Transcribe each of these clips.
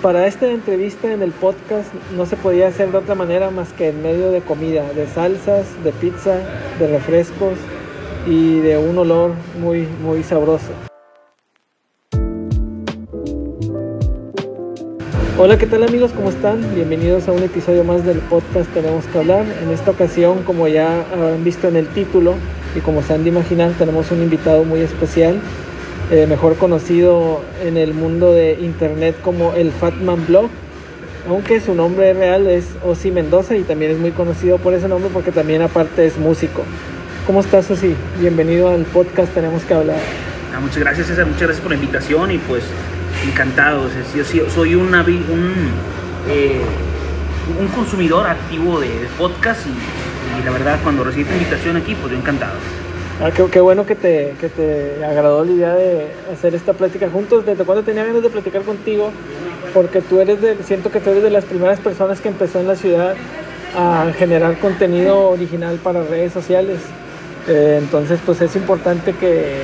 Para esta entrevista en el podcast no se podía hacer de otra manera más que en medio de comida, de salsas, de pizza, de refrescos y de un olor muy, muy sabroso. Hola, ¿qué tal amigos? ¿Cómo están? Bienvenidos a un episodio más del podcast Tenemos que hablar. En esta ocasión, como ya habrán visto en el título y como se han de imaginar, tenemos un invitado muy especial eh, mejor conocido en el mundo de internet como el Fatman Blog, aunque su nombre real es Osi Mendoza y también es muy conocido por ese nombre porque también aparte es músico. ¿Cómo estás, Osi? Bienvenido al podcast Tenemos que hablar. Ah, muchas gracias, César. Muchas gracias por la invitación y pues encantado. yo soy un, eh, un consumidor activo de, podcast y, y, la verdad cuando recibí tu invitación aquí, pues yo encantado. Ah, qué, bueno que te, que te agradó la idea de hacer esta plática juntos. Desde cuando tenía ganas de platicar contigo, porque tú eres de, siento que tú eres de las primeras personas que empezó en la ciudad a generar contenido original para redes sociales. Eh, entonces, pues es importante que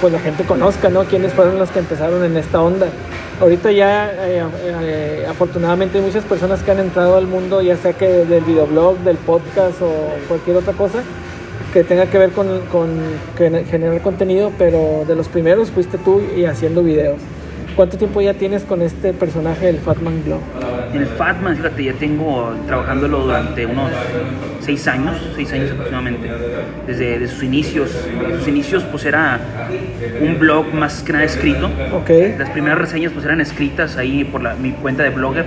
pues, la gente conozca, ¿no? Quiénes fueron los que empezaron en esta onda. Ahorita ya, eh, eh, afortunadamente, hay muchas personas que han entrado al mundo, ya sea que del videoblog, del podcast o cualquier otra cosa que tenga que ver con, con generar contenido, pero de los primeros fuiste tú y haciendo videos. ¿Cuánto tiempo ya tienes con este personaje, el Fatman Glow? El Fatman, fíjate, ya tengo trabajándolo durante unos seis años, seis años aproximadamente, desde, sus inicios. sus inicios pues era un blog más que nada escrito. Okay. Las primeras reseñas pues eran escritas ahí por la, mi cuenta de blogger,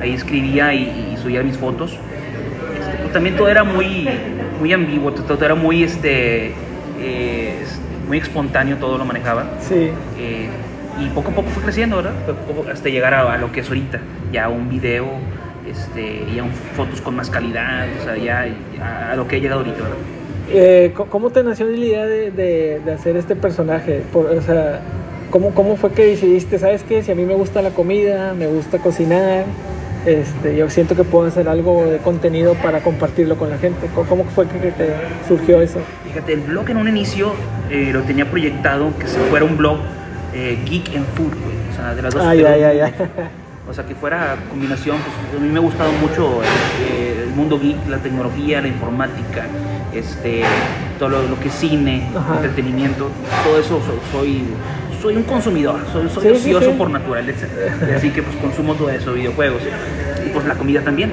ahí escribía y, subía mis fotos. Este, pues, también todo era muy muy ambiguo, todo era muy, este, eh, muy espontáneo, todo lo manejaba. Sí. Eh, y poco a poco fue creciendo, ¿verdad? hasta llegar a, lo que es ahorita, ya un video, este, ya fotos con más calidad, o sea, ya, a, lo que ha llegado ahorita, ¿verdad? Eh, ¿Cómo te nació la idea de, de, hacer este personaje? Por, o sea, ¿cómo, ¿cómo fue que decidiste, sabes qué? Si a mí me gusta la comida, me gusta cocinar, este, yo siento que puedo hacer algo de contenido para compartirlo con la gente. ¿Cómo fue que te surgió eso? Fíjate, el blog en un inicio eh, lo tenía proyectado que se fuera un blog eh, geek and food, o sea, de las dos. Ay, ay, ay, o sea, que fuera combinación, pues a mí me ha gustado mucho eh, el mundo geek, la tecnología, la informática, este, todo lo, que es cine, entretenimiento, todo eso soy soy un consumidor, soy, soy ocioso por naturaleza. Así que pues consumo todo eso, videojuegos. Y pues la comida también.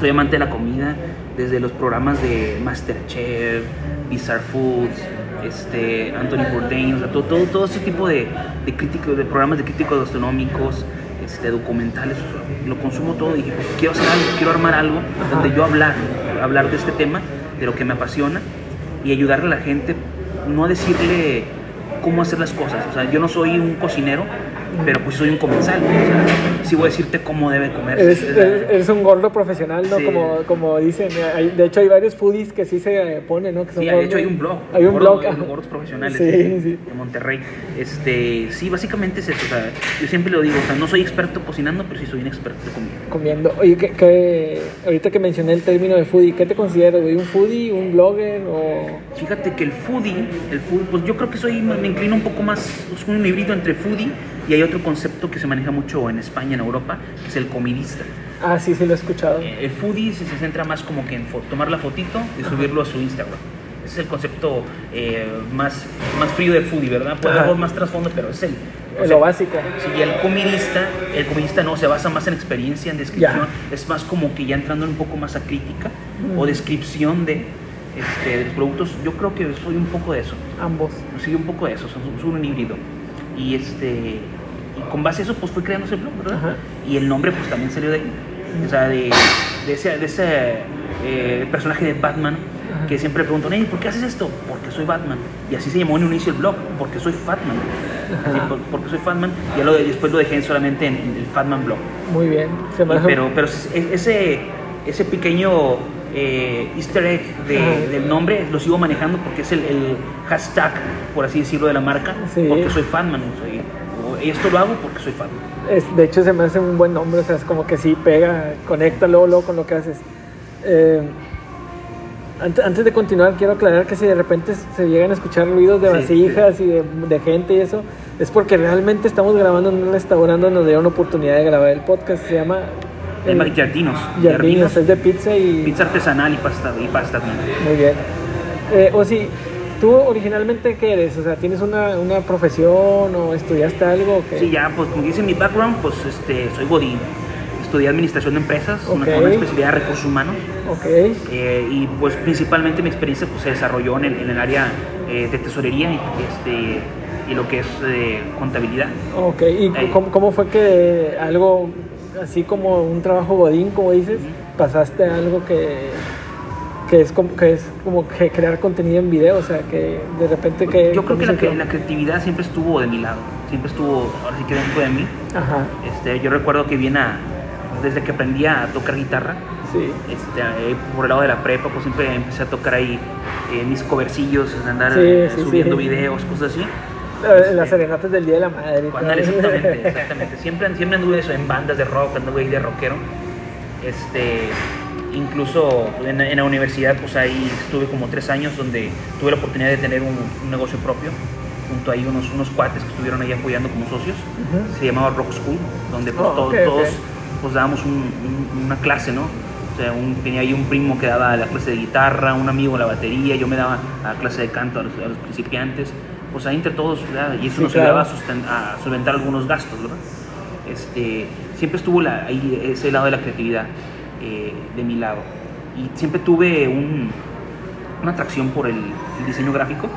Soy amante de la comida, desde los programas de Masterchef, Bizarre Foods, este, Anthony Bourdain, o sea, todo, todo, todo ese tipo de, de, críticos, de programas de críticos gastronómicos, este, documentales, lo consumo todo y dije, pues, quiero hacer algo, quiero armar algo donde yo hablar, hablar de este tema, de lo que me apasiona y ayudarle a la gente, no decirle cómo hacer las cosas. O sea, yo no soy un cocinero, pero pues soy un comensal. O sea, sí voy a decirte cómo debe comer. Eres, un gordo profesional, ¿no? Como, como dicen. de hecho, hay varios foodies que sí se ponen, ¿no? Que sí, de hecho hay un blog. Hay un blog. De gordos profesionales de, Monterrey. Este, sí, básicamente es eso. O sea, yo siempre lo digo, o sea, no soy experto cocinando, pero sí soy un experto comiendo. Comiendo. Oye, ¿qué, ahorita que mencioné el término de foodie, ¿qué te consideras? ¿Un foodie, un blogger o...? Fíjate que el foodie, el foodie, pues yo creo que soy, me inclino un poco más, es un híbrido entre foodie y hay otro concepto que se maneja mucho en España, en Europa, que es el comidista. Ah, sí, sí lo he escuchado. Eh, el foodie se, centra más como que en tomar la fotito y subirlo a su Instagram. Ese es el concepto eh, más, más frío de foodie, ¿verdad? Puede haber más trasfondo, pero es el... lo básico. Sí, el comidista, el comidista no, se basa más en experiencia, en descripción. Es más como que ya entrando un poco más a crítica o descripción de, este, los productos. Yo creo que soy un poco de eso. Ambos. Sí, un poco de eso, soy un híbrido. Y este con base a eso, pues fue creándose el blog, ¿verdad? Y el nombre, pues también salió de ahí. O sea, de, de ese, de ese eh, personaje de Batman que siempre preguntan, hey, ¿por qué haces esto? Porque soy Batman. Y así se llamó en un inicio el blog, porque soy Fatman. porque soy Fatman. Y lo, después lo dejé solamente en, el Fatman blog. Muy bien. pero, pero ese, ese pequeño eh, easter egg del nombre lo sigo manejando porque es el, hashtag, por así decirlo, de la marca, porque soy Fatman. Soy, y esto lo hago porque soy fan. de hecho, se me hace un buen nombre, o sea, es como que sí pega, conecta luego, con lo que haces. Eh, Antes, antes de continuar, quiero aclarar que si de repente se llegan a escuchar ruidos de Sí, vasijas y de, de gente y eso, es porque realmente estamos grabando en un restaurante donde nos dieron oportunidad de grabar el podcast. Se llama El Mar- Giardinos. Giardinos, es de pizza y... Pizza artesanal y pasta, y pasta también. Muy bien. Eh, o si, ¿tú originalmente qué eres? O sea, ¿tienes una, una profesión o estudiaste algo? Sí, ya, pues como dice mi background, pues este, soy Godín. Estudié administración de empresas, una, Ok. una especialidad de recursos humanos. Ok. eh, y pues principalmente mi experiencia pues, se desarrolló en el, en el área eh, de tesorería y, este, y lo que es eh, contabilidad. Ok, ¿y cómo, cómo fue que algo así como un trabajo godín, como dices, pasaste a algo que, que, es, como, que es como que crear contenido en video? O sea, que de repente que... Yo creo ¿cómo que la, creatividad siempre estuvo de mi lado, siempre estuvo, ahora sí que dentro de mí. Ajá, Este, yo recuerdo que viene a, desde que aprendí a tocar guitarra, sí. este, eh, por el lado de la prepa, pues siempre empecé a tocar ahí eh, mis covercillos, andar Sí, eh, sí, subiendo videos, cosas así. La- Las serenatas del Día de la Madre. exactamente, exactamente. Siempre, siempre anduve eso, en bandas de rock, anduve ahí de rockero. Este, incluso en, en la universidad, pues ahí estuve como tres años donde tuve la oportunidad de tener un, un negocio propio, junto ahí unos, unos cuates que estuvieron ahí apoyando como socios. Ujú. Se llamaba Rock School, donde pues Oh, to- ok, todos ok. pues dábamos un- un- una clase, ¿no? O sea, un- tenía ahí un primo que daba la clase de guitarra, un amigo la batería, yo me daba la clase de canto a los, a los principiantes. Pues ahí entre todos, ¿verdad? Y eso Sí, nos claro. ayudaba a, solventar algunos gastos, ¿verdad? Este, siempre estuvo la- ahí ese lado de la creatividad eh, de mi lado. Y siempre tuve un- una atracción por el, el diseño gráfico.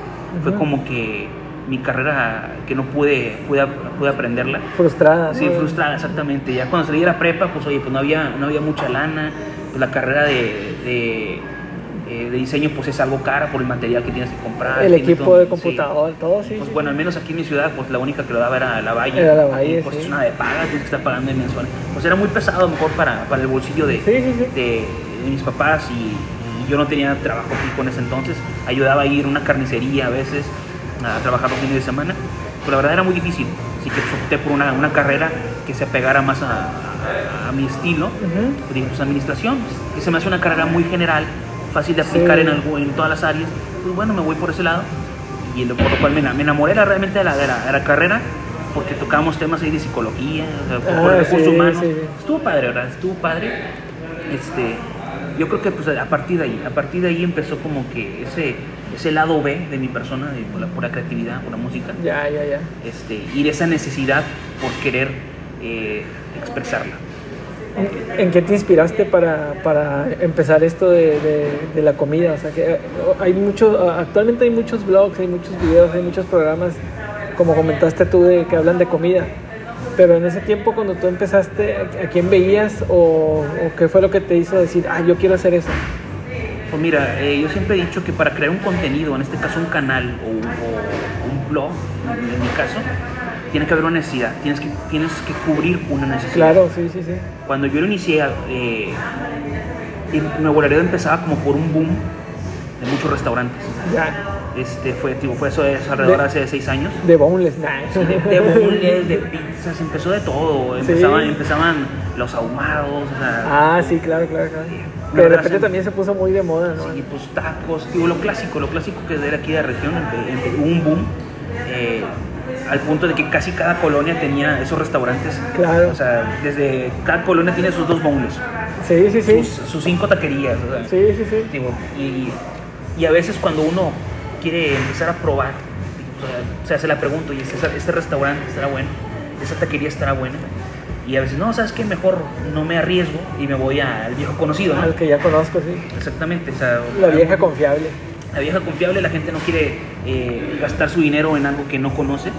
Fue como que mi carrera que no pude, pude, pude aprenderla. Frustrada. Sí, frustrada, exactamente. Ya cuando salí de la prepa, pues oye, pues no había, no había mucha lana. Pues la carrera de, de, eh, de diseño pues es algo cara por el material que tienes que comprar. El equipo todo- de sí. computador, todo, sí. Pues sí. bueno, al menos aquí en mi ciudad, pues la única que lo daba era la Valle. Era La Valle, pues sí. es una de paga, tienes que estar pagando en mensual. Pues era muy pesado, mejor para, para el bolsillo de, Sí, sí, sí. de, de mis papás y, y yo no tenía trabajo fijo en ese entonces. Ayudaba a ir a una carnicería a veces a trabajar los fines de semana. Pero la verdad era muy difícil. Así que pues, opté por una, una carrera que se apegara más a, a- a mi estilo. Ujú. Pues dije, pues administración, que se me hace una carrera muy general, fácil de aplicar Sí. en, todas las áreas. Pues bueno, me voy por ese lado. Y lo, por lo cual me, me enamoré era realmente de la, de, la, de la carrera, porque tocábamos temas ahí de psicología, o sea, por Ah, recursos sí, humanos. sí, sí. Estuvo padre, ¿verdad? Estuvo padre. Este, yo creo que pues, a partir de ahí, a partir de ahí empezó como que ese, ese lado B de mi persona, de- por, la, por la creatividad, por la música, Ya, ya, ya. este, y de esa necesidad por querer eh, expresarla. ¿En, qué te inspiraste para, para empezar esto de, de- la comida? O sea, que eh, hay mucho, actualmente hay muchos blogs, hay muchos videos, hay muchos programas, como comentaste tú, de, que hablan de comida. Pero en ese tiempo, cuando tú empezaste, ¿a quién veías o, o qué fue lo que te hizo decir, ah, yo quiero hacer eso? Pues mira, eh, yo siempre he dicho que para crear un contenido, en este caso un canal o, o un blog, en mi caso, tiene que haber una necesidad, tienes que, tienes que cubrir una necesidad. Claro, sí, sí, sí. Cuando yo lo inicié, eh, Nuevo Laredo empezaba como por un boom de muchos restaurantes. Ya, Este, fue, tipo, fue eso es alrededor De- hace seis años. de boneless, nah. De, de boneless, de pizzas, empezó de todo. Sí. Empezaban, empezaban los ahumados, o sea, Ah, sí, claro, claro, claro. Sí. Que de repente sí. también se puso muy de moda, ¿no? Sí, pues tacos, digo, lo clásico, lo clásico que es de aquí de la región, hubo un boom, eh, al punto de que casi cada colonia tenía esos restaurantes. Claro. O sea, desde cada colonia tiene sus dos boneless, Sí, sí, sí. sus, sus cinco taquerías. o sea, Sí, sí, sí. digo, y, y a veces cuando uno quiere empezar a probar, o sea, se la pregunta, y este, este restaurante estará bueno, esta taquería estará buena. Y a veces, no, ¿sabes qué? Mejor no me arriesgo y me voy al viejo conocido, ¿no? Al que ya conozco, sí. Exactamente, o sea, La vieja confiable. la vieja confiable, la gente no quiere eh, gastar su dinero en algo que no conoce.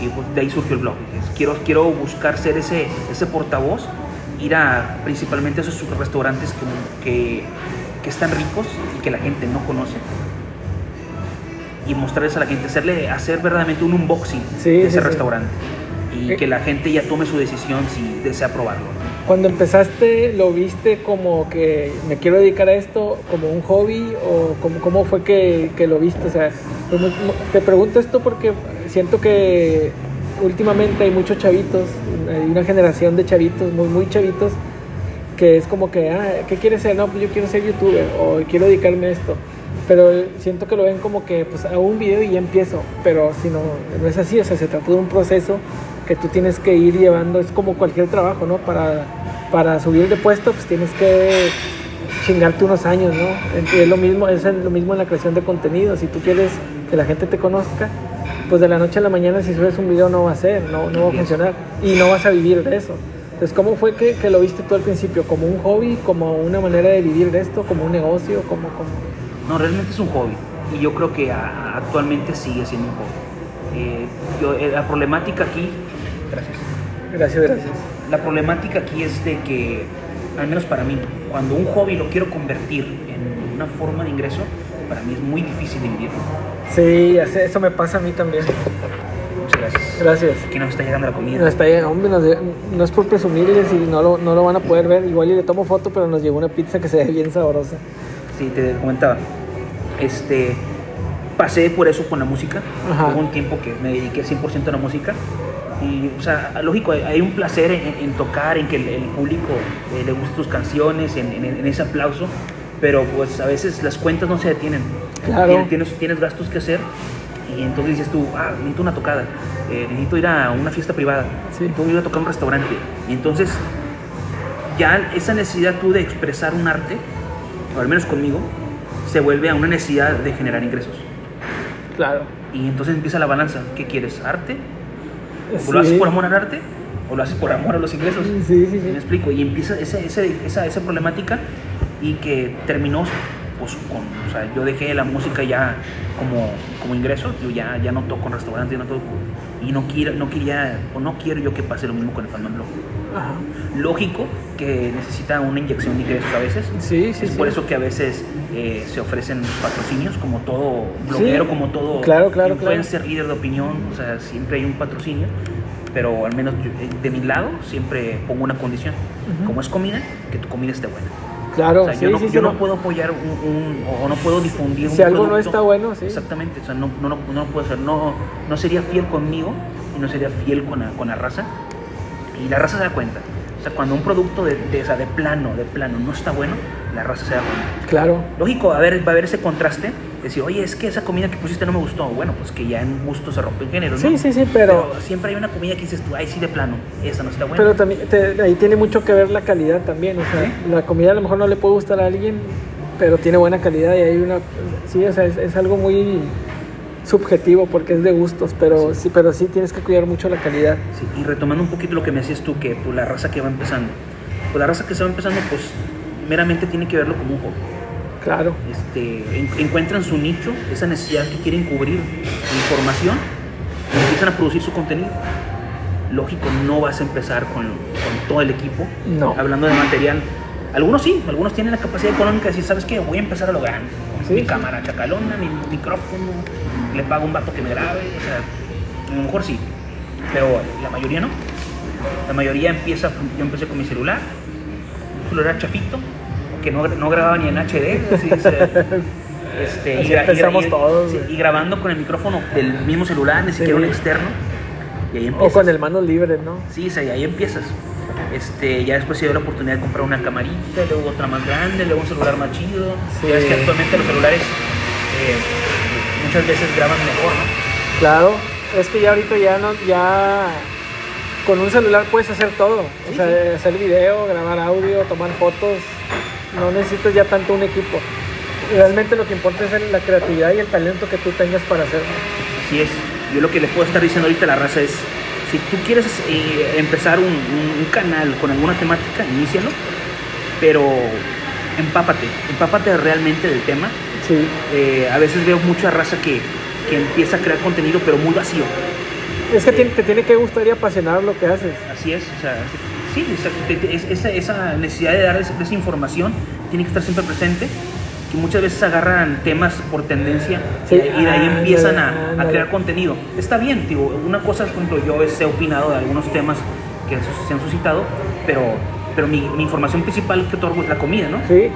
Y pues de ahí surgió el blog. Quiero, quiero buscar ser ese, ese portavoz, ir a principalmente a esos restaurantes que, que, que están ricos y que la gente no conoce. Y mostrarles a la gente, hacerle, hacer verdaderamente un unboxing Sí, de ese sí. restaurante. Y Eh. que la gente ya tome su decisión si desea probarlo. Cuando empezaste, ¿lo viste como que me quiero dedicar a esto como un hobby o cómo, cómo fue que, que lo viste? O sea, pues, te pregunto esto porque siento que últimamente hay muchos chavitos, hay una generación de chavitos, muy, muy chavitos, que es como que, ah, ¿qué quieres ser? No, pues yo quiero ser youtuber o quiero dedicarme a esto. Pero siento que lo ven como que, pues hago un video y ya empiezo. Pero si no, no es así, o sea, se trata de un proceso que tú tienes que ir llevando, es como cualquier trabajo, ¿no? Para, para subir de puesto, pues tienes que chingarte unos años, ¿no? Es lo mismo, es lo mismo en la creación de contenido. Si tú quieres que la gente te conozca, pues de la noche a la mañana si subes un video no va a ser, no, no va a funcionar y no vas a vivir de eso. Entonces, ¿cómo fue que, que, lo viste tú al principio? ¿Como un hobby? ¿Como una manera de vivir de esto? ¿Como un negocio? ¿Como, como... No, realmente es un hobby y yo creo que a, actualmente sigue siendo un hobby. Eh, yo, eh, la problemática aquí... Gracias. Gracias, gracias. La problemática aquí es de que, al menos para mí, cuando un hobby lo quiero convertir en una forma de ingreso, para mí es muy difícil de vivir. Sí, eso me pasa a mí también. Muchas gracias. Gracias. Aquí nos está llegando la comida. Nos está llegando, hombre, nos no es por presumirles y no lo, no lo van a poder ver. Igual y le tomo foto, pero nos llegó una pizza que se ve bien sabrosa. Sí, te comentaba. Este, pasé por eso con la música. Ajá. Hubo un tiempo que me dediqué 100% a la música. Y, o sea, lógico, hay- hay un placer en, en tocar, en que el, el público eh, le guste tus canciones, en, en- en ese aplauso. Pero pues a veces las cuentas no se detienen. Claro. Tienes, tienes, gastos que hacer y entonces dices tú, ah, necesito una tocada, eh, necesito ir a una fiesta privada, Sí. necesito ir a tocar a un restaurante. Y entonces ya esa necesidad tú de expresar un arte, o al menos conmigo, se vuelve a una necesidad de generar ingresos. Claro. Y entonces empieza la balanza. ¿Qué quieres? ¿Arte? ¿O lo haces por amor al arte? ¿O lo haces por amor a los ingresos? Sí, sí, ¿Me sí. explico? Y empieza esa, esa, esa, esa problemática y que terminó, pues, con, o sea, yo dejé la música ya como, como ingreso, yo ya, ya no toco en restaurantes, ya no toco, y no, quiero, no quería, o no quiero yo que pase lo mismo con el Fatman Blog. Ajá. Lógico que necesita una inyección de ingresos a veces, Sí, sí, es sí. por eso que a veces eh, se ofrecen patrocinios, como todo bloguero, como todo claro, claro, influencer, líder de opinión, o sea, siempre hay un patrocinio, pero al menos yo, eh, de mi lado siempre pongo una condición. Ujú. Como es comida, que tu comida esté buena. Claro, O sea, sí, yo, no, sí, yo no no. puedo apoyar un, un- o no puedo difundir un Si algo no producto. está bueno, sí. Exactamente, o sea, no, no, no, no puedo ser, no, no sería fiel conmigo y no sería fiel con la, con la raza. Y la raza se da cuenta. O sea, cuando un producto de, de, o sea, de plano, de plano no está bueno, la raza se da cuenta. Claro. Lógico, a ver, va a haber ese contraste. Decir, oye, es que esa comida que pusiste no me gustó. Bueno, pues que ya en gusto se rompen géneros, ¿no? Sí, sí, sí, pero, siempre hay una comida que dices tú, ay, sí, de plano, esa no está buena. pero también te- ahí tiene mucho que ver la calidad también. O sea, la comida a lo mejor no le puede gustar a alguien, pero tiene buena calidad y hay una... Sí, o sea, es, es algo muy subjetivo porque es de gustos, pero sí. pero sí tienes que cuidar mucho la calidad. Sí, y retomando un poquito lo que me decías tú, que pues, la raza que va empezando. Pues la raza que se va empezando, pues meramente tiene que verlo como un hobby. Claro. Este, en- encuentran su nicho, esa necesidad que quieren cubrir información, y empiezan a producir su contenido. Lógico, no vas a empezar con, con todo el equipo, No. hablando de material. Algunos sí, algunos tienen la capacidad económica de decir, ¿sabes qué? Voy a empezar a lo grande. Sí, mi sí. cámara chacalona, mi micrófono, le pago a un vato que me grabe, o sea, a lo mejor sí, pero la mayoría no. La mayoría empieza, yo empecé con mi celular, un celular chafito, que no, no grababa ni en HD, así, este, Así y, empezamos y- todos, y grabando con el micrófono del mismo celular, ni siquiera Sí. un externo, y ahí O empiezas. con el manos libres, ¿no? Sí, o sea, y ahí empiezas. Este, ya después se dio la oportunidad de comprar una camarita, luego otra más grande, luego un celular más chido. Sí. Ya ves que actualmente los celulares eh, muchas veces graban mejor, ¿no? Claro, es que ya ahorita ya no, ya con un celular puedes hacer todo. O sea, sí. hacer video, grabar audio, tomar fotos. No necesitas ya tanto un equipo. Realmente lo que importa es la creatividad y el talento que tú tengas para hacerlo. Así es. Yo lo que le puedo estar diciendo ahorita a la raza es, si tú quieres eh, empezar un, un- un canal con alguna temática, inícialo, pero empápate, empápate realmente del tema. Sí, Eh, a veces veo mucha raza que, que empieza a crear contenido, pero muy vacío. es que te tiene que gustar y apasionar lo que haces. Así es, o sea, sí, esa, esa necesidad de dar esa, información tiene que estar siempre presente, que muchas veces agarran temas por tendencia Sí, y, de- y de ahí ándale, empiezan a, a crear contenido. Está bien, digo, una cosa, por ejemplo, yo he opinado de algunos temas que se han suscitado, pero, pero mi, mi información principal que otorgo es la comida, ¿no? Sí,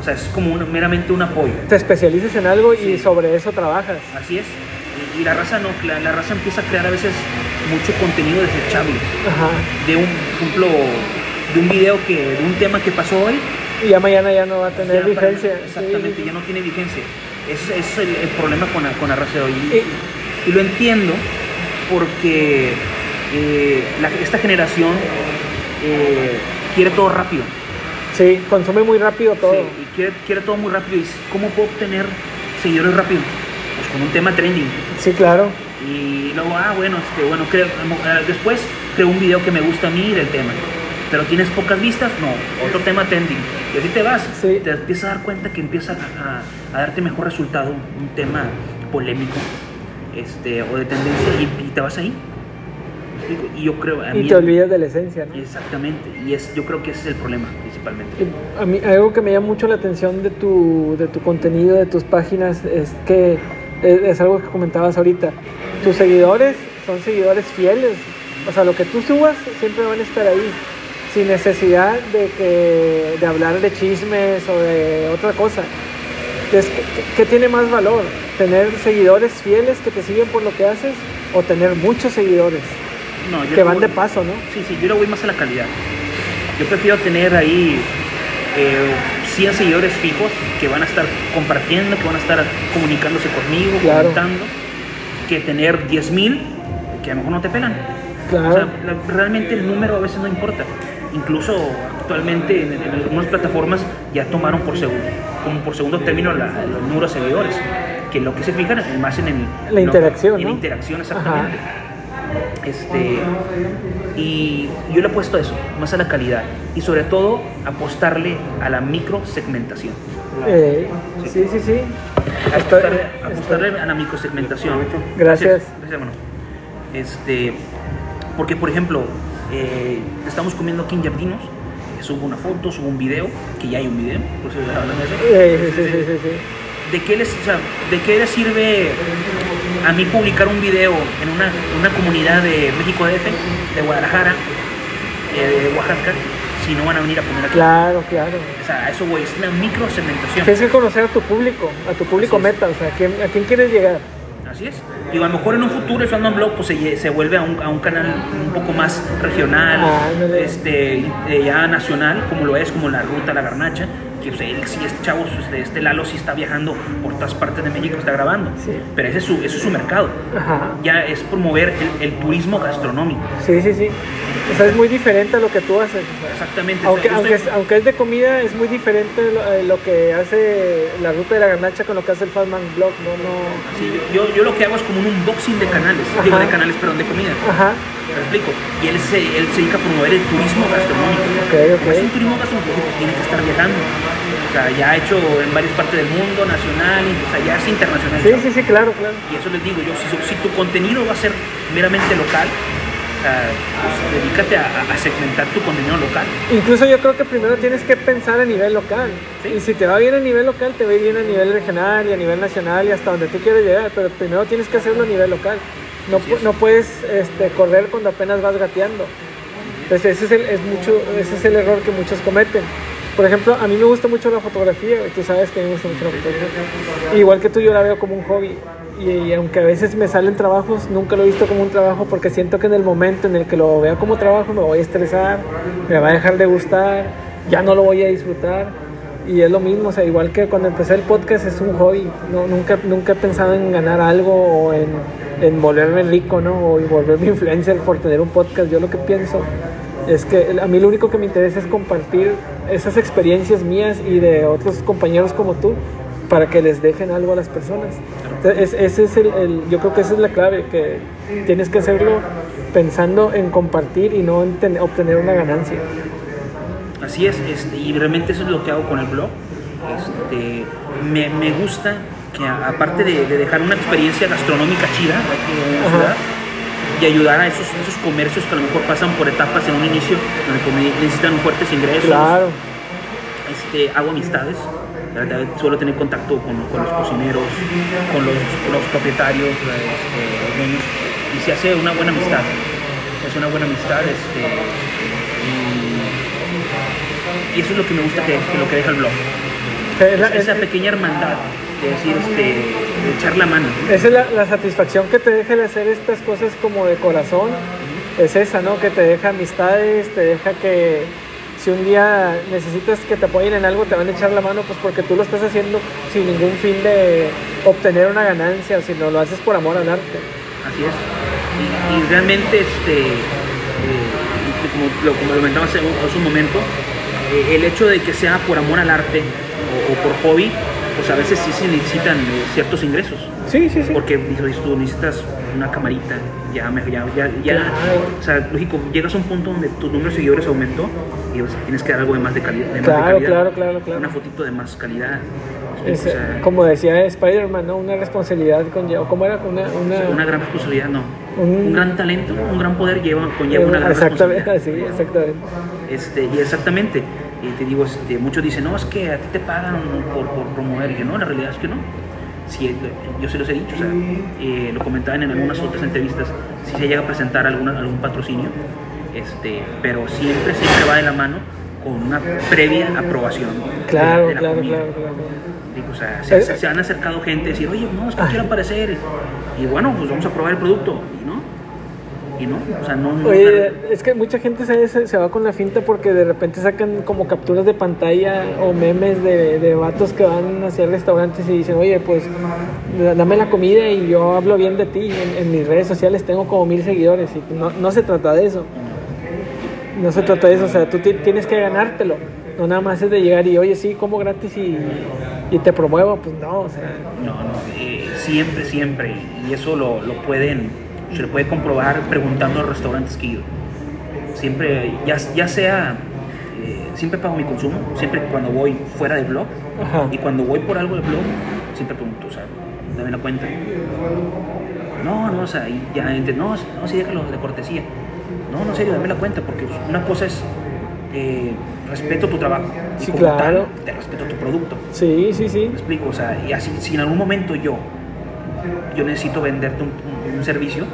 O sea, es como un- meramente un apoyo. te especialices en algo y sobre eso trabajas. Así es. Y, y la raza no, la, la raza empieza a crear a veces mucho contenido desechable. Ajá. de un, ejemplo, de un video que, de un tema que pasó hoy. Y ya mañana ya no va a tener para- vigencia. exactamente, Sí. ya no tiene vigencia. Ese es el, el problema con la, con la raza de hoy. Y, y lo entiendo porque eh, la- esta generación eh, quiere todo rápido. Sí, consume muy rápido todo. Sí, quiere, quiere todo muy rápido. ¿Y cómo puedo obtener seguidores rápido? Pues con un tema trending. Sí, claro. Y luego, ah, bueno, este, bueno creo, eh, después creo un video que me gusta a mí del tema. Pero tienes pocas vistas, no, otro tema trending. Y así te vas. Sí. Te empiezas a dar cuenta que empieza a, a darte mejor resultado un tema polémico este, o de tendencia y, y te vas ahí. Y yo creo, a Y mí- te olvidas de la esencia, ¿no? Exactamente. Y es, yo creo que ese es el problema principalmente. A mí algo que me llama mucho la atención de tu, de tu contenido, de tus páginas, es que es, es algo que comentabas ahorita. Tus seguidores son seguidores fieles. O sea, lo que tú subas siempre van a estar ahí, sin necesidad de, que, de hablar de chismes o de otra cosa. Entonces, ¿qué, qué- qué tiene más valor? ¿Tener seguidores fieles que te siguen por lo que haces o tener muchos seguidores No, yo que van voy- de paso, no? Sí, sí, yo le voy más a la calidad. Yo prefiero tener ahí eh, 100 seguidores fijos que van a estar compartiendo, que van a estar comunicándose conmigo, Claro. comentando, que tener 10.000 que a lo mejor no te pelan. Claro. O sea, la- realmente el número a veces no importa. Incluso actualmente en, en algunas plataformas ya tomaron por segundo, como por segundo término la- los números de seguidores, que lo que se fijan es más en el, La interacción, en ¿no? la interacción exactamente. Este, y yo le he puesto eso, más a la calidad y sobre todo apostarle a la microsegmentación. Eh, sí, sí, sí. Apostarle, apostarle a la microsegmentación. Gracias. Gracias, hermano. Este, porque, por ejemplo, eh, estamos comiendo aquí en Jardinos, subo una foto, subo un video, que ya hay un video, por si hablan de eso. Sí, sí, sí, sí, sí. ¿De qué, les, o sea, ¿De qué les sirve a mí publicar un video en una, una comunidad de México DF, de Guadalajara, eh, de Oaxaca, si no van a venir a poner aquí? Claro, claro. O sea, eso, güey, es una microsegmentación. Tienes que conocer a tu público, a tu público Así es. meta, o sea, ¿a quién, a quién quieres llegar? Así es. Digo, a lo mejor en un futuro el Fandom Blog pues, se, se vuelve a un, a un canal un poco más regional, Ah, este, eh, ya nacional, como lo es, como la Ruta La Garnacha, que pues, él sí, este chavo, este, este Lalo sí está viajando por todas partes de México, está grabando. Sí. Pero ese es su, ese es su mercado. Ajá. Ya es promover el, el turismo gastronómico. Sí, sí, sí. O sea, es muy diferente a lo que tú haces. Exactamente. Aunque, O sea, aunque, estoy- es, aunque es de comida, es muy diferente lo, eh, lo que hace la ruta de la garnacha con lo que hace el Fatman Blog. No, no. sí, yo, yo lo que hago es como un unboxing de canales, Ajá. digo de canales, perdón, de comida. Ajá. ¿Me explico? Y él se, él se dedica a promover el turismo gastronómico. Ok, ok. Como es un turismo gastronómico, tiene que estar viajando. O sea, ya ha hecho en varias partes del mundo, nacional, y, o sea, ya es internacional. Sí, sí, sí, claro, claro. Y eso les digo yo, si, si tu contenido va a ser meramente local, pues dedícate a, a segmentar tu contenido local. Incluso yo creo que primero tienes que pensar a nivel local. Sí. Y si te va bien a nivel local, te va bien a nivel regional y a nivel nacional y hasta donde tú quieres llegar. Pero primero tienes que hacerlo a nivel local. No, no puedes este, correr cuando apenas vas gateando. Entonces ese es, el, es mucho, ese es el error que muchos cometen. Por ejemplo, a mí me gusta mucho la fotografía, tú sabes que a mí me gusta mucho la fotografía. Igual que tú, yo la veo como un hobby. Y, y aunque a veces me salen trabajos, nunca lo he visto como un trabajo porque siento que en el momento en el que lo vea como trabajo me voy a estresar, me va a dejar de gustar, ya no lo voy a disfrutar. Y es lo mismo, o sea, igual que cuando empecé el podcast es un hobby. No, nunca, nunca he pensado en ganar algo o en, en volverme rico, ¿no? O volverme influencer por tener un podcast. Yo lo que pienso es que a mí lo único que me interesa es compartir esas experiencias mías y de otros compañeros como tú para que les dejen algo a las personas. Entonces, es- ese es el, el- yo creo que esa es la clave, que tienes que hacerlo pensando en compartir y no en ten- obtener una ganancia. Así es, este, y realmente eso es lo que hago con el blog. Este, me, me gusta que a- aparte de, de dejar una experiencia gastronómica chida la Ajá. ciudad, y ayudar a esos, esos comercios que a lo mejor pasan por etapas en un inicio donde necesitan fuertes ingresos, Claro, este, hago amistades, verdad, suelo tener contacto con, con los cocineros, con los, con los propietarios, este, los dueños, y se hace una buena amistad, es una buena amistad, este, y, y eso es lo que me gusta que, que lo que deja el blog, es la- esa es- pequeña hermandad de decir, este, de echar la mano. Esa es la, la satisfacción que te deja el hacer estas cosas como de corazón. Es esa, ¿no? Que te deja amistades, te deja que, si un día necesitas que te apoyen en algo, te van a echar la mano, pues porque tú lo estás haciendo sin ningún fin de obtener una ganancia, sino lo haces por amor al arte. Así es. Y, realmente, este, eh, como, lo, como lo hace, un momento, eh, el hecho de que sea por amor al arte o, por hobby, pues a veces sí se necesitan eh, ciertos ingresos. Sí, sí, sí. Porque tú necesitas una camarita, ya, ya, ya, ya o sea, lógico, llegas a un punto donde tu número de seguidores aumentó y pues, tienes que dar algo de más de, calidad claro, Claro, claro, claro. Una fotito de más calidad. como decía Spider-Man, ¿no? Una responsabilidad conlleva, ¿cómo era? Una, una... una gran responsabilidad, no. Un... gran talento, un gran poder lleva, conlleva una gran exactamente, Sí, exactamente. Este, y exactamente. Y te digo, este, muchos dicen, no, es que a ti te pagan por, por promover. Y yo, no, la realidad es que no si, yo se los he dicho, o sea, eh, lo comentaban en algunas otras entrevistas, si se llega a presentar alguna, algún patrocinio, este, pero siempre, siempre va de la mano con una previa aprobación. Claro, de la, claro, claro, claro, o sea, se, se, han acercado gente a decir, oye, no, es que quiero aparecer. Y bueno, pues vamos a probar el producto. Y no, no, o sea, no... Oye, es que mucha gente se, se, va con la finta porque de repente sacan como capturas de pantalla o memes de, de vatos que van hacia restaurantes y dicen, oye, pues dame la comida y yo hablo bien de ti. En, mis redes sociales tengo como mil seguidores y no, no se trata de eso. No se trata de eso, o sea, tú tienes que ganártelo. No nada más es de llegar y, oye, sí, como gratis y, y te promuevo, pues no, o sea... No, no, eh, siempre, siempre. Y eso lo, lo pueden se le puede comprobar preguntando a los restaurantes que ido. Siempre, ya, ya sea, eh, siempre pago mi consumo, siempre cuando voy fuera del blog y cuando voy por algo del blog, siempre pregunto, o sea, dame la cuenta. No, no, o sea, ya no, no, sí, déjalo de cortesía. No, no, serio, dame la cuenta, porque una cosa es eh, respeto tu trabajo. Sí, claro. te respeto tu producto. Sí, sí, sí. Me explico, o sea, y así, si en algún momento yo, yo necesito venderte un un servicio,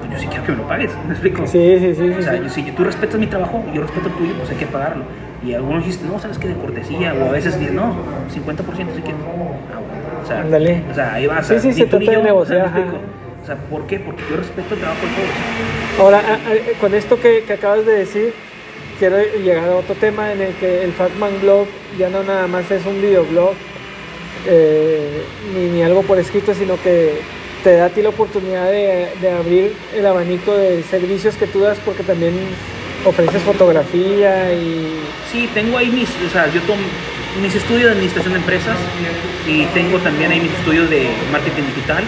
pues yo sí quiero que me lo pagues, ¿me explico? Sí, sí, sí. O sea, si tú respetas mi trabajo y yo respeto el tuyo, pues hay que pagarlo. Y algunos dicen, no, sabes que de cortesía, o a veces dicen, no, 50% si quieres. Ah, o sea, o sea, ahí vas. Sí, sí, se trata de negociar. O sea, ¿por qué? Porque yo respeto el trabajo de todos. Ahora, con esto que, que acabas de decir, quiero llegar a otro tema en el que el Fatman Blog ya no nada más es un videoblog eh, ni, ni, algo por escrito, sino que te da a ti la oportunidad de, abrir el abanico de servicios que tú das porque también ofreces fotografía y... Sí, tengo ahí mis, o sea, yo tomo mis estudios de administración de empresas y tengo también ahí mis estudios de marketing digital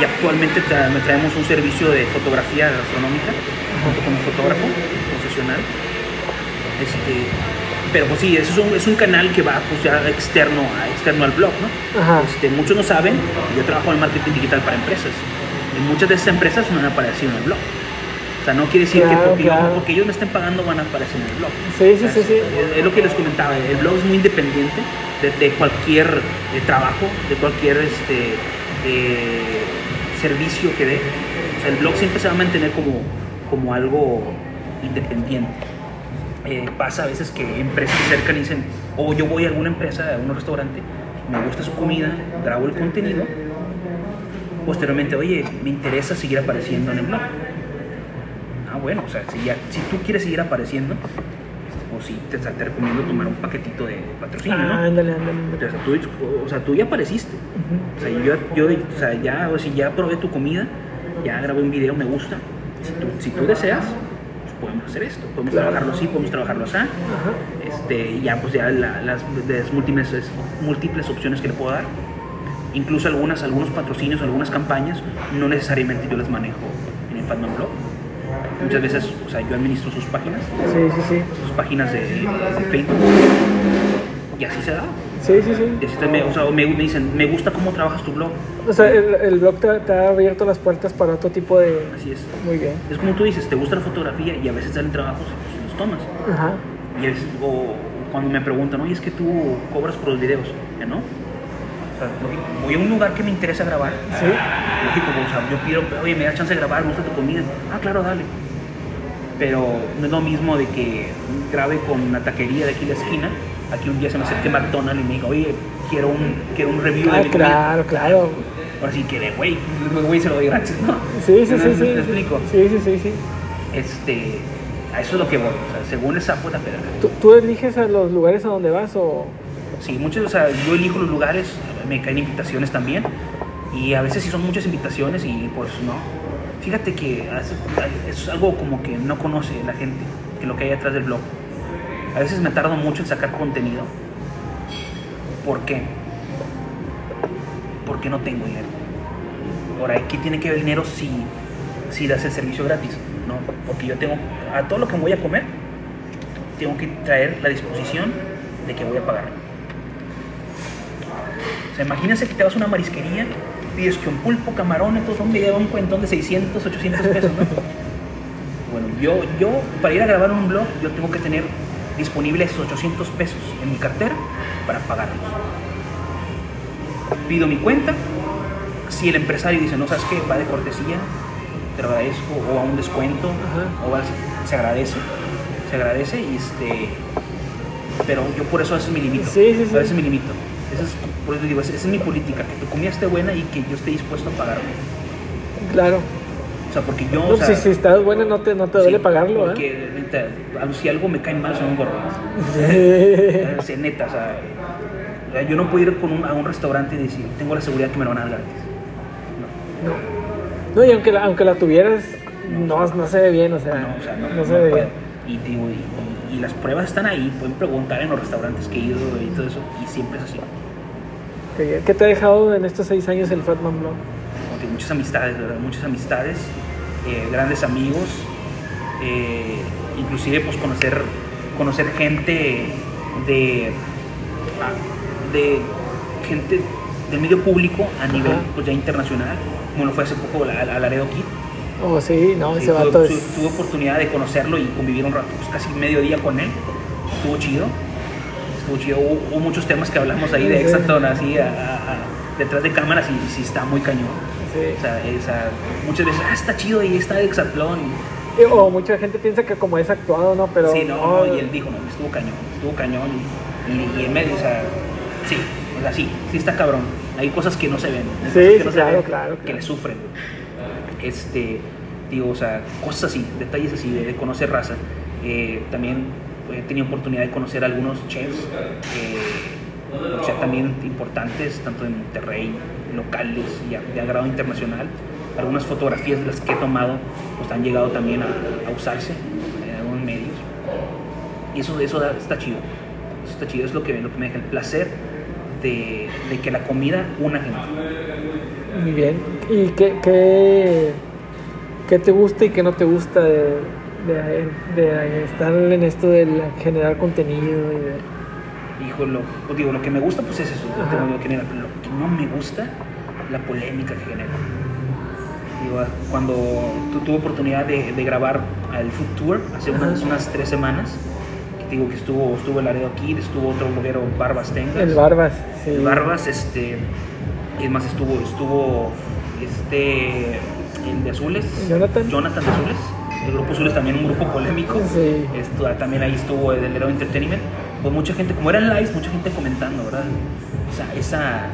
y actualmente me traemos un servicio de fotografía gastronómica junto con un fotógrafo profesional. Este, pero pues sí, eso es un, es un canal que va pues ya externo, a, externo al blog, ¿no? Este, muchos no saben, yo trabajo en marketing digital para empresas. Y muchas de esas empresas no han aparecido en el blog. O sea, no quiere decir que porque, ellos me estén pagando van a aparecer en el blog. Sí, sí, sí, sí. Es, lo que les comentaba, el blog es muy independiente de, cualquier de trabajo, de cualquier este, servicio que dé. O sea, el blog siempre se va a mantener como, como algo independiente. Eh, pasa a veces que empresas se acercan y dicen, o yo voy a alguna empresa, a un restaurante, me gusta su comida, grabo el contenido, posteriormente, oye, me interesa seguir apareciendo en el blog. Ah, bueno, o sea, si, ya, si tú quieres seguir apareciendo, o si te, te, recomiendo tomar un paquetito de patrocinio, ¿no? Ah, ándale, ándale. O sea, tú, o sea, tú ya apareciste. O sea, yo, yo, o sea, ya, o si ya probé tu comida, ya grabé un video, me gusta. Si tú, si tú deseas, podemos hacer esto, podemos trabajarlo así, podemos trabajarlo así. Este, ya pues ya las, múltiples, múltiples opciones que le puedo dar. Incluso algunas, algunos patrocinios, algunas campañas, no necesariamente yo las manejo en el Fatman Blog. Muchas veces, o sea, yo administro sus páginas, sí, sí, sí. sus páginas de, de Facebook, y así se da. Sí, sí, sí. me, o sea, me, me, dicen, me gusta cómo trabajas tu blog. O sea, el, el blog te, te, ha abierto las puertas para otro tipo de... Así es. Muy bien. Es como tú dices, te gusta la fotografía y a veces salen trabajos y los tomas. Ajá. Y es, o cuando me preguntan, oye, es que tú cobras por los videos, ¿ya no? O sea, voy a un lugar que me interesa grabar. Sí. Lógico, o sea, yo pido, oye, me da chance de grabar, me gusta tu comida. Ah, claro, dale. Pero no es lo mismo de que grabe con una taquería de aquí de la esquina aquí un día se me acerque McDonald's y me dijo, oye, quiero un, quiero un review ah, de mi claro, claro. Ahora sí que de güey, güey se lo doy gratis, ¿no? Sí, sí, sí, sí. ¿Me explico? Sí, sí, sí, sí. Este, A eso es lo que voy. O sea, según el sapo, la pedra. ¿Tú, ¿Tú eliges a los lugares a donde vas o...? Sí, muchos, o sea, yo elijo los lugares, me caen invitaciones también. Y a veces sí son muchas invitaciones y pues no. Fíjate que es algo como que no conoce la gente, que lo que hay detrás del blog. A veces me tardo mucho en sacar contenido. ¿Por qué? Porque no tengo dinero. Ahora, ¿qué tiene que ver el dinero si, si das el servicio gratis? No, porque yo tengo, a todo lo que me voy a comer, tengo que traer la disposición de que voy a pagar. O sea, imagínense que te vas a una marisquería, pides que un pulpo, camarón, estos son me un cuentón de 600, 800 pesos, ¿no? Bueno, yo, yo para ir a grabar un blog, yo tengo que tener disponibles esos 800 pesos en mi cartera para pagarlos. Pido mi cuenta, si el empresario dice, no sabes qué, va de cortesía, te lo agradezco, o a un descuento, Ajá. o a- se agradece, se agradece, y este, pero yo por eso a veces me limito, Sí, sí, sí. a veces me limito. Esa es, por eso digo, esa es mi política, que tu comida esté buena y que yo esté dispuesto a pagarlo. Claro. O sea, porque yo, No, o sea, si, si estás buena no te, no te duele sí, pagarlo, ¿eh? Porque neta, a- si algo me cae mal son gorrones. ¿eh? Sea, neta, o sea, yo no puedo ir con un- a un restaurante y decir, tengo la seguridad que me lo van a dar gratis. No. No, y aunque la, aunque la tuvieras, no, no se ve bien, o sea, No, o sea, no, no se no ve bien. Y, digo, y, las pruebas están ahí, pueden preguntar en los restaurantes que he ido y todo eso, y siempre es así. ¿Qué te ha dejado en estos seis años el Fatman Blog? Que muchas amistades, ¿verdad? Muchas amistades, eh, grandes amigos, eh, inclusive pues conocer, conocer gente de, ah, de gente del medio público a nivel Ajá. pues, ya internacional, como lo fue hace poco la, la Laredo Kid. Oh, sí, no, Sí, ese vato tuve, es... tu- tuve oportunidad de conocerlo y convivir un rato, pues casi medio día con él. Estuvo chido. Estuvo chido. Hubo, hubo muchos temas que hablamos ahí de Sí. Exaton, así a- a- a- detrás de cámaras y sí está muy cañón. Sí. O sea, muchas veces, ah, está chido y está de Exatlón. Eh, O mucha gente piensa que como es actuado, ¿no? Pero sí, no, no, y él dijo, no, estuvo cañón, estuvo cañón. Y, y, y en medio, o sea, sí, o sea, sí, sí está cabrón. Hay cosas que no se ven. Sí, cosas que sí, no se ven, claro, Que le sufren. Este, digo, o sea, cosas así, detalles así, de, de conocer raza. Eh, también he tenido oportunidad de conocer a algunos chefs, eh, o sea, también importantes, tanto de Monterrey, locales y de agrado internacional. Algunas fotografías de las que he tomado pues, han llegado también a, usarse en algunos medios. Y eso, eso está chido. Eso está chido, es lo que, lo que me deja el placer de, de que la comida una gente. Muy bien. ¿Y qué, qué, qué te gusta y qué no te gusta de, estar en esto de generar contenido? Y de- Hijo, lo, pues digo, lo que me gusta pues es eso, lo que genera, pero lo que no me gusta, la polémica que genera. Digo, cuando tu, tuve oportunidad de, de grabar el Food Tour hace unas, unas tres semanas, que digo que estuvo, estuvo el Laredo Kid, estuvo otro bloguero, Barbas Tengas. el Barbas, sí. El Barbas, este, y además estuvo, estuvo, este, el de Azules, Jonathan. Jonathan de Azules, el grupo Azules también un grupo polémico, Sí. Esto, también ahí estuvo el Hero Entertainment, pues mucha gente, como eran lives, mucha gente comentando, ¿verdad? O sea, esa,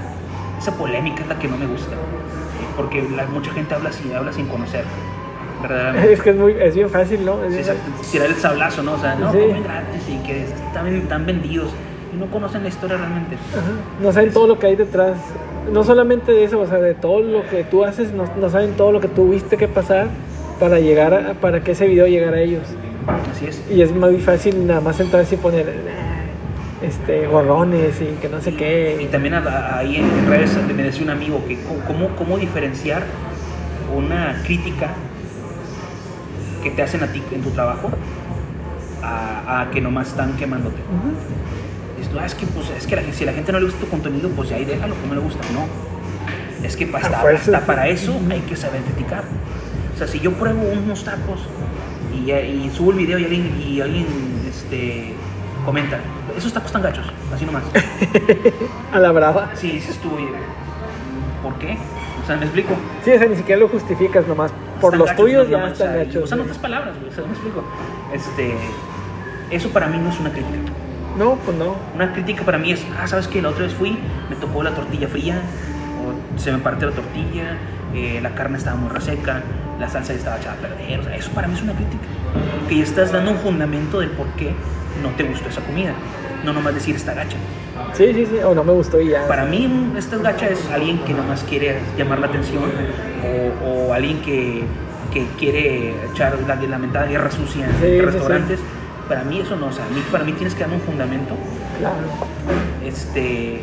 esa polémica es la que no me gusta, eh, porque la- mucha gente habla, sin, habla sin conocer, verdaderamente. Es que es, muy, es bien fácil, ¿no? Es Sí, bien tirar el sablazo, ¿no? O sea, no, Sí. comen gratis y que están, están vendidos y no conocen la historia realmente. Ajá. No saben todo lo que hay detrás. No solamente de eso, o sea, de todo lo que tú haces, no, no saben todo lo que tuviste que pasar para llegar a- para que ese video llegara a ellos. Así es. Y es muy fácil nada más entrarse y poner "Ah, este gorrones y que no sé Y qué. también a- a- ahí en redes me decía un amigo que cómo, cómo diferenciar una crítica que te hacen a ti en tu trabajo a, a que nomás están quemándote. "Ah, es que, pues, es que la, si a la gente no le gusta tu contenido, pues ya ahí déjalo, que no le gusta. No. Es que hasta, para eso hay que saber criticar. O sea, si yo pruebo unos tacos y, y subo el video y alguien, y alguien este, comenta, esos tacos están gachos, así nomás. A la brava. Sí, dices tú, oye, ¿por qué? O sea, me explico. Sí, o sea, ni siquiera lo justificas nomás. Por Están los gachos, tuyos no, ya no, o están sea, gachos. Usan sí. otras palabras, güey, o sea, me explico. Este, eso para mí no es una crítica. No, pues no. Una crítica para mí es, ah, ¿sabes qué? La otra vez fui, me tocó la tortilla fría, o se me partió la tortilla, eh, la carne estaba muy reseca, la salsa ya estaba echada a perder. O sea, eso para mí es una crítica. Que ya estás dando un fundamento del por qué no te gustó esa comida. No nomás decir está gacha. Sí, sí, sí, o no me gustó y ya. Para mí, esta gacha es alguien que nomás quiere llamar la atención o, o alguien que, que, quiere echar la, lamentada guerra sucia en Sí, sí, restaurantes. Para mí eso no, o sea, a mí, para mí tienes que darme un fundamento Claro. este,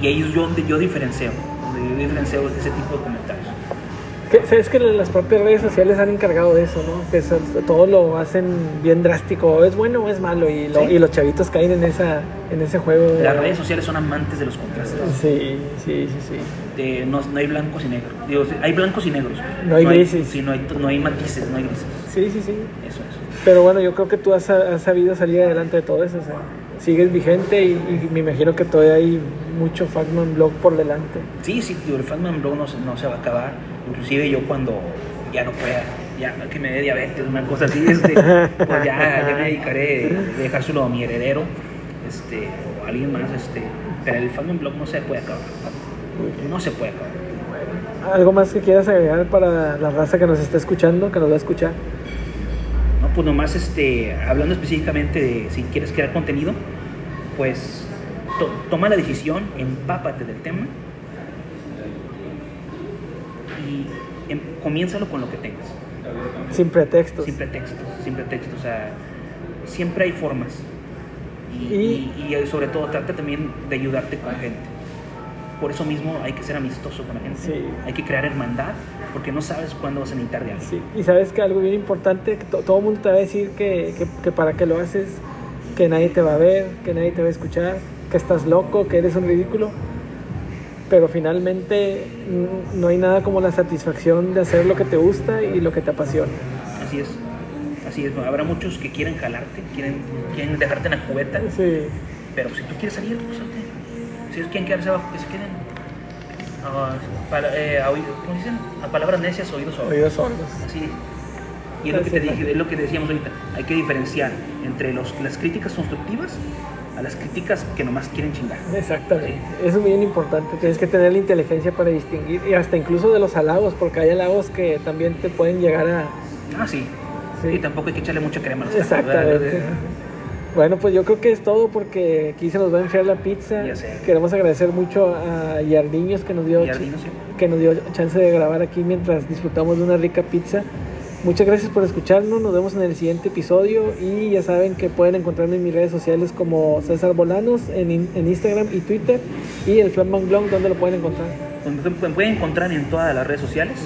y ahí yo, yo diferencio, yo diferencio ese tipo de comentarios. Sabes que las propias redes sociales han encargado de eso, ¿no? Que eso- todo lo hacen bien drástico, es bueno o es malo, y, lo- Sí. y los chavitos caen en esa en ese juego. Las redes sociales son amantes de los contrastes. Sí, sí, sí, sí. De- no, no hay blancos y negros. Digo, hay blancos y negros. No hay grises. sí, no hay, no hay matices, no hay grises. Sí, sí, sí. Eso es. Pero bueno, yo creo que tú has, has sabido salir adelante de todo eso. O sea, sigues vigente y, y me imagino que todavía hay mucho Facman Blog por delante. Sí, sí, digo, el Fatman Blog no, no se va a acabar. Inclusive yo cuando ya no pueda, ya que me dé diabetes, una cosa así, este, pues ya, ya me dedicaré de dejárselo a mi heredero, este, o a alguien más, este, pero el Fatman Blog no se puede acabar. No se puede acabar. ¿Algo más que quieras agregar para la raza que nos está escuchando, que nos va a escuchar? No, pues nomás este, hablando específicamente de si quieres crear contenido, pues to- toma la decisión, empápate del tema y em- comiénzalo con lo que tengas. Sin pretextos. Sin pretextos, sin pretextos. O sea, siempre hay formas. Y, Y- y- y sobre todo trata también de ayudarte con gente. Por eso mismo hay que ser amistoso con la gente. Sí. Hay que crear hermandad porque no sabes cuándo vas a necesitar de alguien. Sí, y sabes que algo bien importante, que to- todo el mundo te va a decir que, que, que para qué lo haces, que nadie te va a ver, que nadie te va a escuchar, que estás loco, que eres un ridículo. Pero finalmente no hay nada como la satisfacción de hacer lo que te gusta y lo que te apasiona. Así es. Así es. Habrá muchos que quieren jalarte, quieren, quieren dejarte en la cubeta, Sí, pero si tú quieres salir, pues salte. Si ellos quieren quedarse abajo, que se queden. Ah, para- eh, a oído- ¿Cómo dicen? A palabras necias, oídos sordos. oídos sordos. Así. Y es lo que te dije, es lo que decíamos ahorita. Hay que diferenciar entre los, las críticas constructivas a las críticas que nomás quieren chingar. Exactamente, eso es bien importante. Tienes que tener la inteligencia para distinguir y hasta incluso de los halagos, porque hay halagos que también te pueden llegar a. Ah, sí. Sí. Y tampoco hay que echarle mucha crema a los. Exactamente. Bueno, pues yo creo que es todo porque aquí se nos va a enfriar la pizza. Ya sé. Queremos agradecer mucho a Yardiños que nos dio Yardiños, sí. que nos dio chance de grabar aquí mientras disfrutamos de una rica pizza. Muchas gracias por escucharnos, nos vemos en el siguiente episodio y ya saben que pueden encontrarme en mis redes sociales como César Bolanos en, en Instagram y Twitter y el Flatman Blog donde lo pueden encontrar. Me pueden encontrar en todas las redes sociales,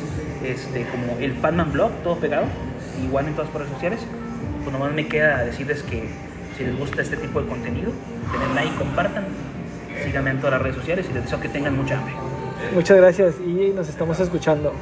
este, como el Fatman Blog, todo pegado, igual en todas las redes sociales. Pues nomás me queda decirles que si les gusta este tipo de contenido, denle like, compartan, síganme en todas las redes sociales y les deseo que tengan mucha hambre. Muchas gracias y nos estamos escuchando.